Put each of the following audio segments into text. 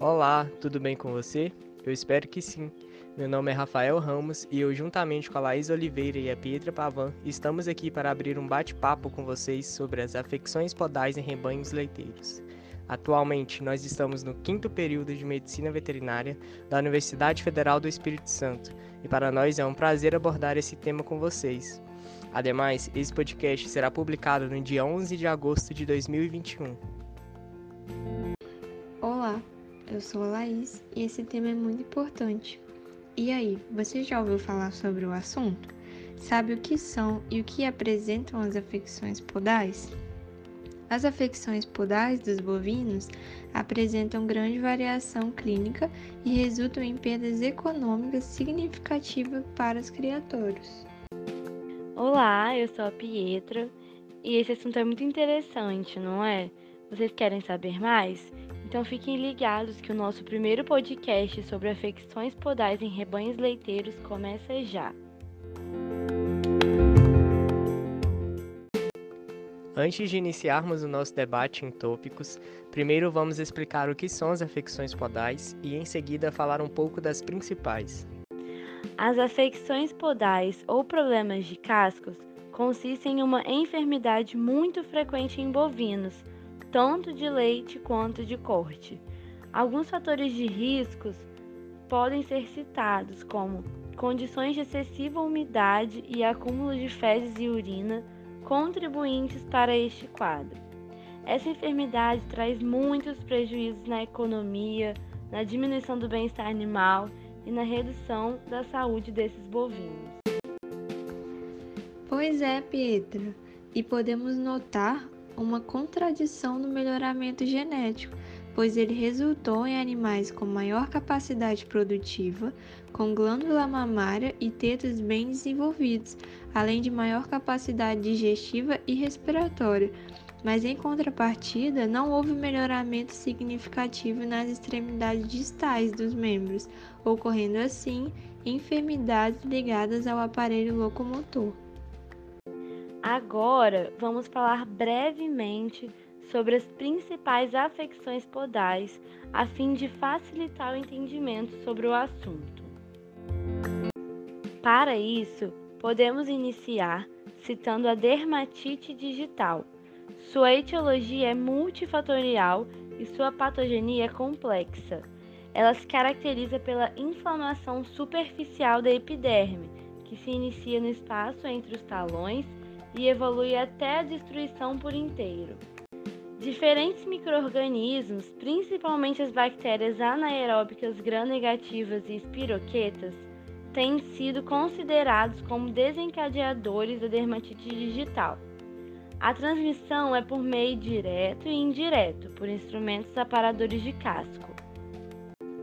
Olá, tudo bem com você? Eu espero que sim. Meu nome é Rafael Ramos e eu, juntamente com a Laís Oliveira e a Pietra Pavan, estamos aqui para abrir um bate-papo com vocês sobre as afecções podais em rebanhos leiteiros. Atualmente, nós estamos no quinto período de Medicina Veterinária da Universidade Federal do Espírito Santo e para nós é um prazer abordar esse tema com vocês. Ademais, esse podcast será publicado no dia 11 de agosto de 2021. Olá, eu sou a Laís e esse tema é muito importante. E aí, você já ouviu falar sobre o assunto? Sabe o que são e o que apresentam as afecções podais? As afecções podais dos bovinos apresentam grande variação clínica e resultam em perdas econômicas significativas para os criadores. Olá, eu sou a Pietra e esse assunto é muito interessante, não é? Vocês querem saber mais? Então fiquem ligados que o nosso primeiro podcast sobre afecções podais em rebanhos leiteiros começa já. Antes de iniciarmos o nosso debate em tópicos, primeiro vamos explicar o que são as afecções podais e em seguida falar um pouco das principais. As afecções podais ou problemas de cascos consistem em uma enfermidade muito frequente em bovinos, tanto de leite quanto de corte. Alguns fatores de riscos podem ser citados, como condições de excessiva umidade e acúmulo de fezes e urina, contribuintes para este quadro. Essa enfermidade traz muitos prejuízos na economia, na diminuição do bem-estar animal e na redução da saúde desses bovinos. Pois é, Pietra, e podemos notar uma contradição no melhoramento genético, pois ele resultou em animais com maior capacidade produtiva, com glândula mamária e tetas bem desenvolvidos, além de maior capacidade digestiva e respiratória. Mas em contrapartida, não houve melhoramento significativo nas extremidades distais dos membros, ocorrendo assim enfermidades ligadas ao aparelho locomotor. Agora vamos falar brevemente sobre as principais afecções podais a fim de facilitar o entendimento sobre o assunto. Para isso, podemos iniciar citando a dermatite digital. Sua etiologia é multifatorial e sua patogenia é complexa. Ela se caracteriza pela inflamação superficial da epiderme, que se inicia no espaço entre os talões e evolui até a destruição por inteiro. Diferentes microorganismos, principalmente as bactérias anaeróbicas gram-negativas e espiroquetas, têm sido considerados como desencadeadores da dermatite digital. A transmissão é por meio direto e indireto, por instrumentos aparadores de casco.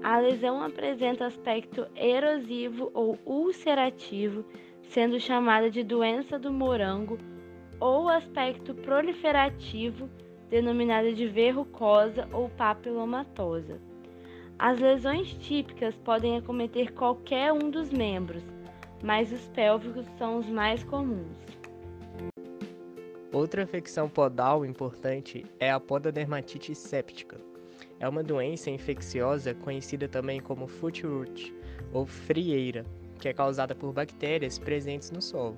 A lesão apresenta aspecto erosivo ou ulcerativo, sendo chamada de doença do morango, ou aspecto proliferativo, denominada de verrucosa ou papilomatosa. As lesões típicas podem acometer qualquer um dos membros, mas os pélvicos são os mais comuns. Outra infecção podal importante é a pododermatite séptica é uma doença infecciosa conhecida também como foot rot ou frieira, que é causada por bactérias presentes no solo.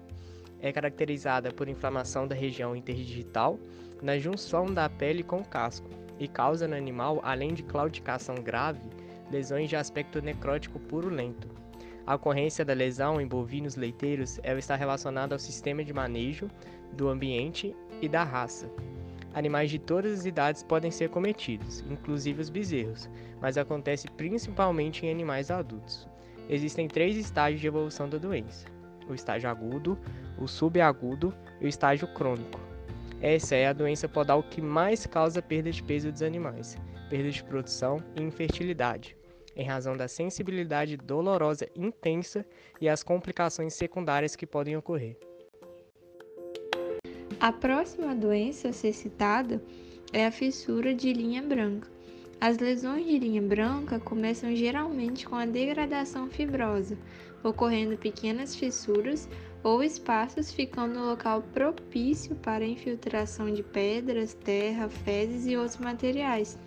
É caracterizada por inflamação da região interdigital na junção da pele com o casco e causa no animal, além de claudicação grave, lesões de aspecto necrótico purulento. A ocorrência da lesão em bovinos leiteiros ela está relacionada ao sistema de manejo, do ambiente e da raça. Animais de todas as idades podem ser cometidos, inclusive os bezerros, mas acontece principalmente em animais adultos. Existem três estágios de evolução da doença: o estágio agudo, o subagudo e o estágio crônico. Essa é a doença podal que mais causa perda de peso dos animais, perda de produção e infertilidade, em razão da sensibilidade dolorosa intensa e as complicações secundárias que podem ocorrer. A próxima doença a ser citada é a fissura de linha branca. As lesões de linha branca começam geralmente com a degradação fibrosa, ocorrendo pequenas fissuras ou espaços ficando no local propício para a infiltração de pedras, terra, fezes e outros materiais.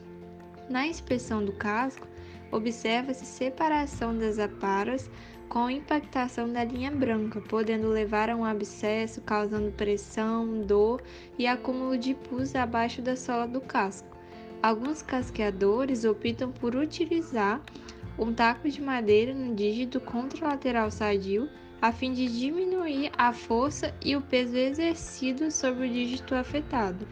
Na inspeção do casco, observa-se separação das aparas com impactação da linha branca, podendo levar a um abscesso, causando pressão, dor e acúmulo de pus abaixo da sola do casco. Alguns casqueadores optam por utilizar um taco de madeira no dígito contralateral sadio, a fim de diminuir a força e o peso exercido sobre o dígito afetado.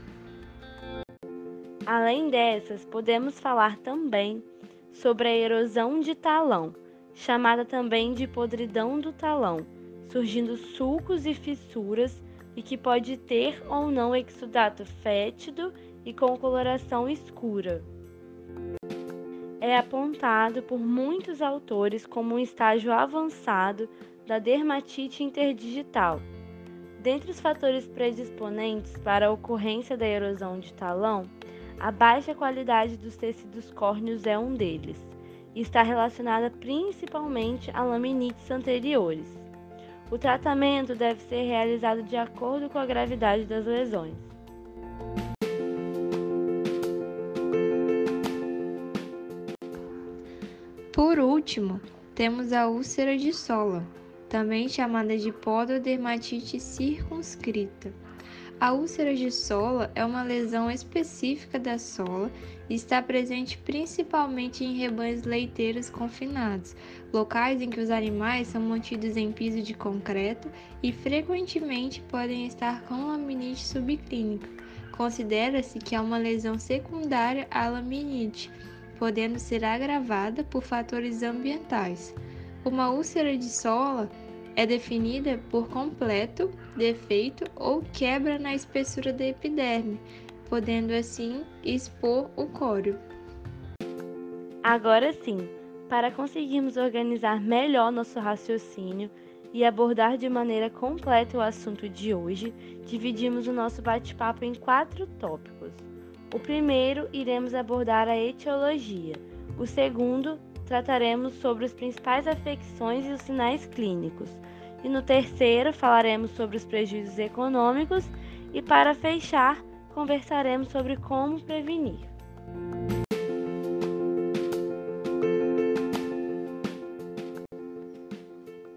Além dessas, podemos falar também sobre a erosão de talão chamada também de podridão do talão, surgindo sulcos e fissuras e que pode ter ou não exudato fétido e com coloração escura. É apontado por muitos autores como um estágio avançado da dermatite interdigital. Dentre os fatores predisponentes para a ocorrência da erosão de talão, a baixa qualidade dos tecidos córneos é um deles e está relacionada principalmente a laminites anteriores. O tratamento deve ser realizado de acordo com a gravidade das lesões. Por último, temos a úlcera de sola, também chamada de pododermatite circunscrita. A úlcera de sola é uma lesão específica da sola e está presente principalmente em rebanhos leiteiros confinados, locais em que os animais são mantidos em piso de concreto e frequentemente podem estar com laminite subclínica. Considera-se que é uma lesão secundária à laminite, podendo ser agravada por fatores ambientais. Uma úlcera de sola é definida por completo defeito ou quebra na espessura da epiderme, podendo assim expor o córeo. Agora sim, para conseguirmos organizar melhor nosso raciocínio e abordar de maneira completa o assunto de hoje, dividimos o nosso bate-papo em quatro tópicos. O primeiro, iremos abordar a etiologia. O segundo, trataremos sobre as principais afecções e os sinais clínicos. E no terceiro, falaremos sobre os prejuízos econômicos. E para fechar, conversaremos sobre como prevenir.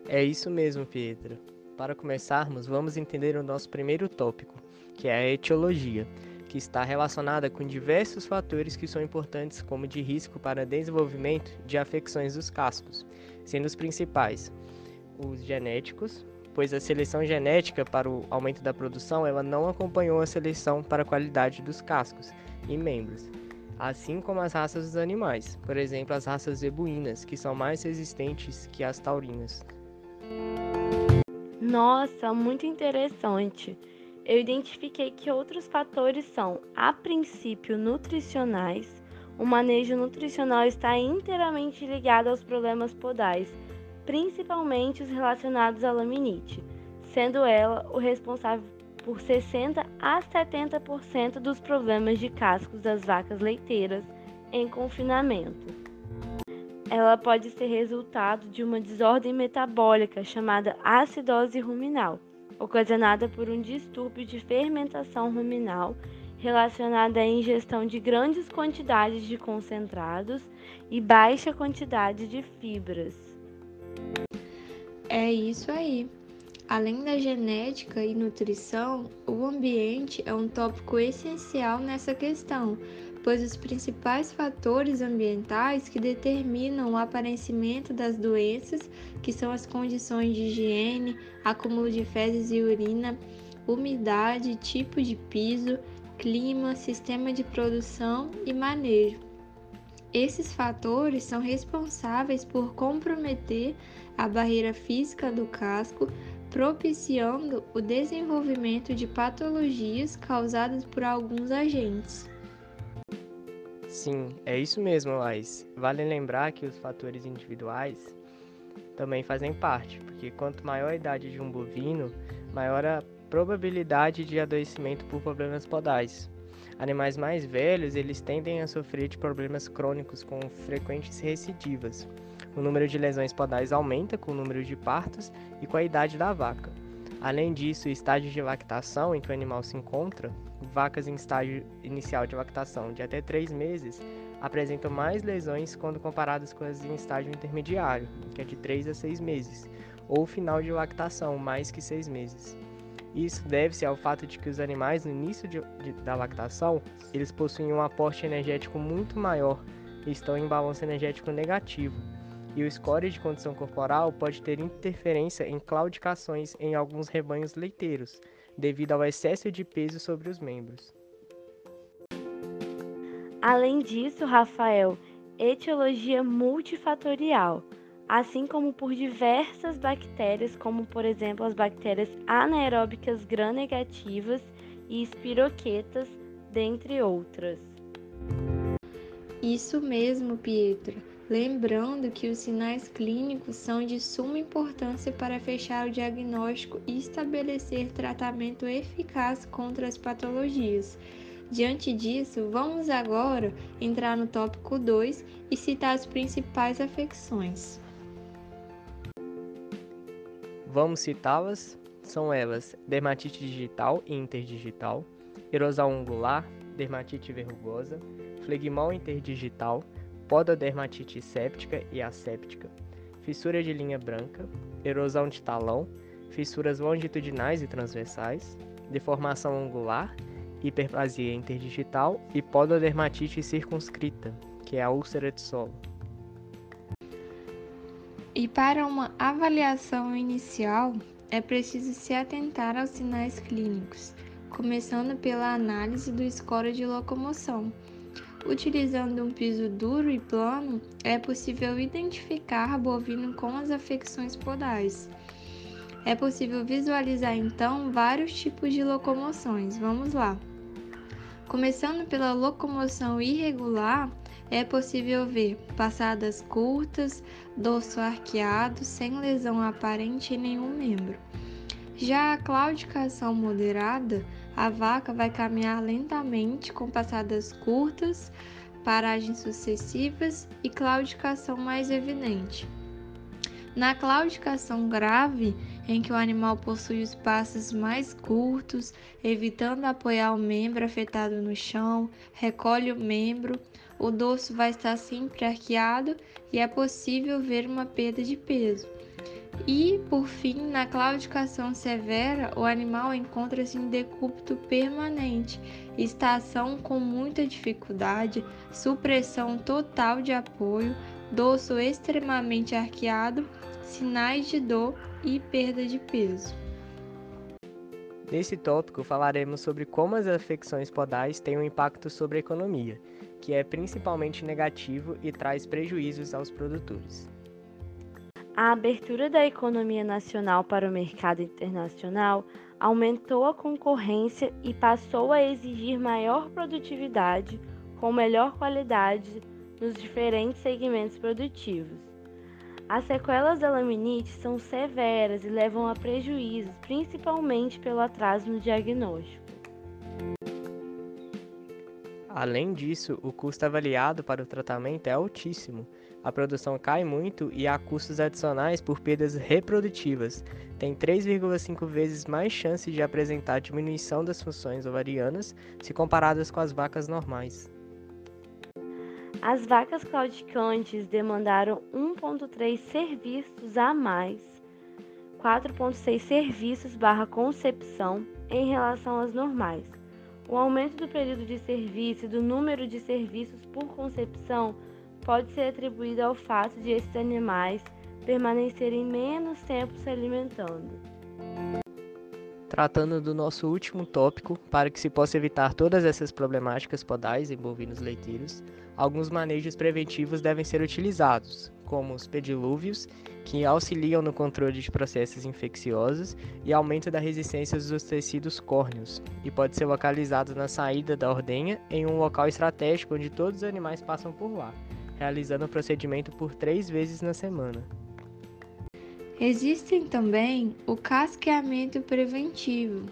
É isso mesmo, Pedro. Para começarmos, vamos entender o nosso primeiro tópico, que é a etiologia, que está relacionada com diversos fatores que são importantes como de risco para desenvolvimento de afecções dos cascos, sendo os principais os genéticos, pois a seleção genética para o aumento da produção ela não acompanhou a seleção para a qualidade dos cascos e membros, assim como as raças dos animais, por exemplo, as raças zebuínas, que são mais resistentes que as taurinas. Nossa, muito interessante. Eu identifiquei que outros fatores são, a princípio, nutricionais. O manejo nutricional está inteiramente ligado aos problemas podais principalmente os relacionados à laminite, sendo ela o responsável por 60 a 70% dos problemas de cascos das vacas leiteiras em confinamento. Ela pode ser resultado de uma desordem metabólica chamada acidose ruminal, ocasionada por um distúrbio de fermentação ruminal relacionada à ingestão de grandes quantidades de concentrados e baixa quantidade de fibras. É isso aí. Além da genética e nutrição, o ambiente é um tópico essencial nessa questão, pois os principais fatores ambientais que determinam o aparecimento das doenças, que são as condições de higiene, acúmulo de fezes e urina, umidade, tipo de piso, clima, sistema de produção e manejo. Esses fatores são responsáveis por comprometer a barreira física do casco, propiciando o desenvolvimento de patologias causadas por alguns agentes. Sim, é isso mesmo, Lais. Vale lembrar que os fatores individuais também fazem parte, porque quanto maior a idade de um bovino, maior a probabilidade de adoecimento por problemas podais. Animais mais velhos, eles tendem a sofrer de problemas crônicos com frequentes recidivas. O número de lesões podais aumenta com o número de partos e com a idade da vaca. Além disso, o estágio de lactação em que o animal se encontra, vacas em estágio inicial de lactação de até 3 meses, apresentam mais lesões quando comparadas com as em estágio intermediário, que é de 3 a 6 meses, ou final de lactação, mais que 6 meses. Isso deve-se ao fato de que os animais no início de, de, da lactação, eles possuem um aporte energético muito maior e estão em balanço energético negativo, e o score de condição corporal pode ter interferência em claudicações em alguns rebanhos leiteiros, devido ao excesso de peso sobre os membros. Além disso, Rafael, etiologia multifatorial, assim como por diversas bactérias, como por exemplo as bactérias anaeróbicas gram-negativas e espiroquetas, dentre outras. Isso mesmo, Pietra. Lembrando que os sinais clínicos são de suma importância para fechar o diagnóstico e estabelecer tratamento eficaz contra as patologias. Diante disso, vamos agora entrar no tópico 2 e citar as principais afecções. Vamos citá-las? São elas dermatite digital e interdigital, erosão angular, dermatite verrugosa, flegmão interdigital, pododermatite séptica e asséptica, fissura de linha branca, erosão de talão, fissuras longitudinais e transversais, deformação angular hiperplasia interdigital e pododermatite circunscrita, que é a úlcera de solo. E para uma avaliação inicial, é preciso se atentar aos sinais clínicos, começando pela análise do score de locomoção. Utilizando um piso duro e plano, é possível identificar bovino com as afecções podais. É possível visualizar então vários tipos de locomoções. Vamos lá. Começando pela locomoção irregular, é possível ver passadas curtas, dorso arqueado, sem lesão aparente em nenhum membro. Já a claudicação moderada, a vaca vai caminhar lentamente com passadas curtas, paragens sucessivas e claudicação mais evidente. Na claudicação grave, em que o animal possui os passos mais curtos, evitando apoiar o membro afetado no chão, recolhe o membro, o dorso vai estar sempre arqueado e é possível ver uma perda de peso. E, por fim, na claudicação severa, o animal encontra-se em decúbito permanente, estação com muita dificuldade, supressão total de apoio, dorso extremamente arqueado sinais de dor e perda de peso. Nesse tópico falaremos sobre como as afecções podais têm um impacto sobre a economia, que é principalmente negativo e traz prejuízos aos produtores. A abertura da economia nacional para o mercado internacional aumentou a concorrência e passou a exigir maior produtividade com melhor qualidade nos diferentes segmentos produtivos. As sequelas da laminite são severas e levam a prejuízos, principalmente pelo atraso no diagnóstico. Além disso, o custo avaliado para o tratamento é altíssimo. A produção cai muito e há custos adicionais por perdas reprodutivas. Tem 3,5 vezes mais chance de apresentar diminuição das funções ovarianas se comparadas com as vacas normais. As vacas claudicantes demandaram 1,3 serviços a mais, 4,6 serviços barra concepção em relação às normais. O aumento do período de serviço e do número de serviços por concepção pode ser atribuído ao fato de esses animais permanecerem menos tempo se alimentando. Tratando do nosso último tópico, para que se possa evitar todas essas problemáticas podais em bovinos leiteiros, alguns manejos preventivos devem ser utilizados, como os pedilúvios, que auxiliam no controle de processos infecciosos e aumento da resistência dos tecidos córneos, e pode ser localizado na saída da ordenha em um local estratégico onde todos os animais passam por lá, realizando o procedimento por três vezes na semana. Existem também o casqueamento preventivo.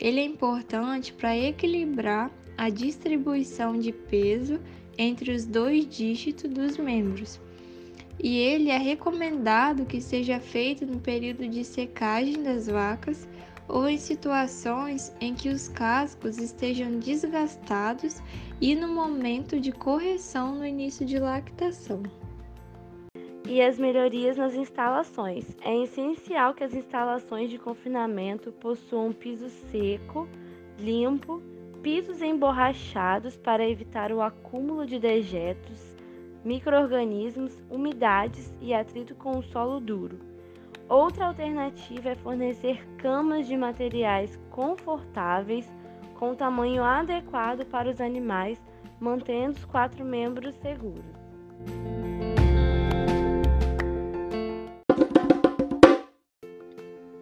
Ele é importante para equilibrar a distribuição de peso entre os dois dígitos dos membros. E ele é recomendado que seja feito no período de secagem das vacas ou em situações em que os cascos estejam desgastados e no momento de correção no início de lactação. E as melhorias nas instalações. É essencial que as instalações de confinamento possuam piso seco, limpo, pisos emborrachados para evitar o acúmulo de dejetos, microorganismos, umidades e atrito com o solo duro. Outra alternativa é fornecer camas de materiais confortáveis com tamanho adequado para os animais, mantendo os quatro membros seguros.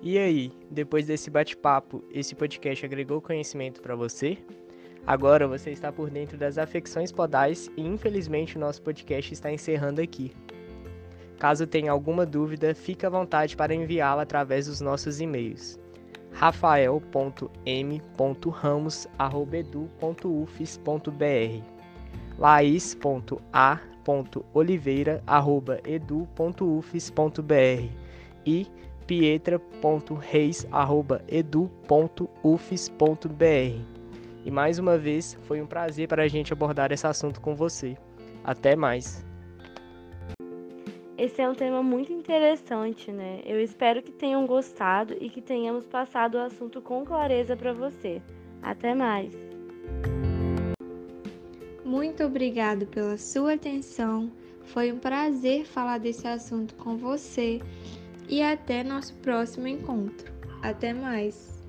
E aí, depois desse bate-papo, esse podcast agregou conhecimento para você? Agora você está por dentro das afecções podais e infelizmente o nosso podcast está encerrando aqui. Caso tenha alguma dúvida, fique à vontade para enviá-la através dos nossos e-mails rafael.m.ramos@edu.ufes.br, lais.a.oliveira@edu.ufes.br e pietra.reis.edu.ufes.br. E mais uma vez, foi um prazer para a gente abordar esse assunto com você. Até mais! Esse é um tema muito interessante, né? Eu espero que tenham gostado e que tenhamos passado o assunto com clareza para você. Até mais! Muito obrigado pela sua atenção. Foi um prazer falar desse assunto com você e até nosso próximo encontro. Até mais!